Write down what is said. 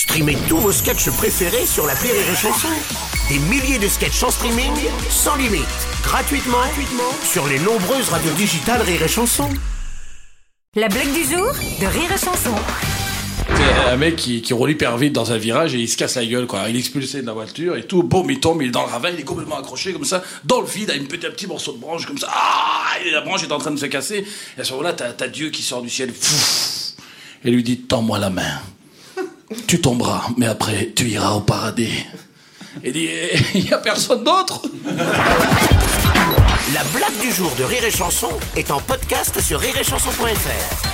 Streamez tous vos sketchs préférés sur la Rire et Chanson. Des milliers de sketchs en streaming, sans limite, gratuitement, gratuitement sur les nombreuses radios digitales Rire et Chanson. La blague du jour de Rire et Chanson. C'est un mec qui, qui roule hyper vite dans un virage et il se casse la gueule, quoi. Il est expulsé de la voiture et tout, boum, il tombe, il est dans le ravin, il est complètement accroché comme ça, dans le vide, à une petite, un petit morceau de branche comme ça. Ah et la branche est en train de se casser. Et à ce moment-là, t'as, t'as Dieu qui sort du ciel, et lui dit Tends-moi la main. Tu tomberas, mais après, tu iras au paradis. Et Il n'y a personne d'autre La blague du jour de Rire et Chanson est en podcast sur rireetchanson.fr.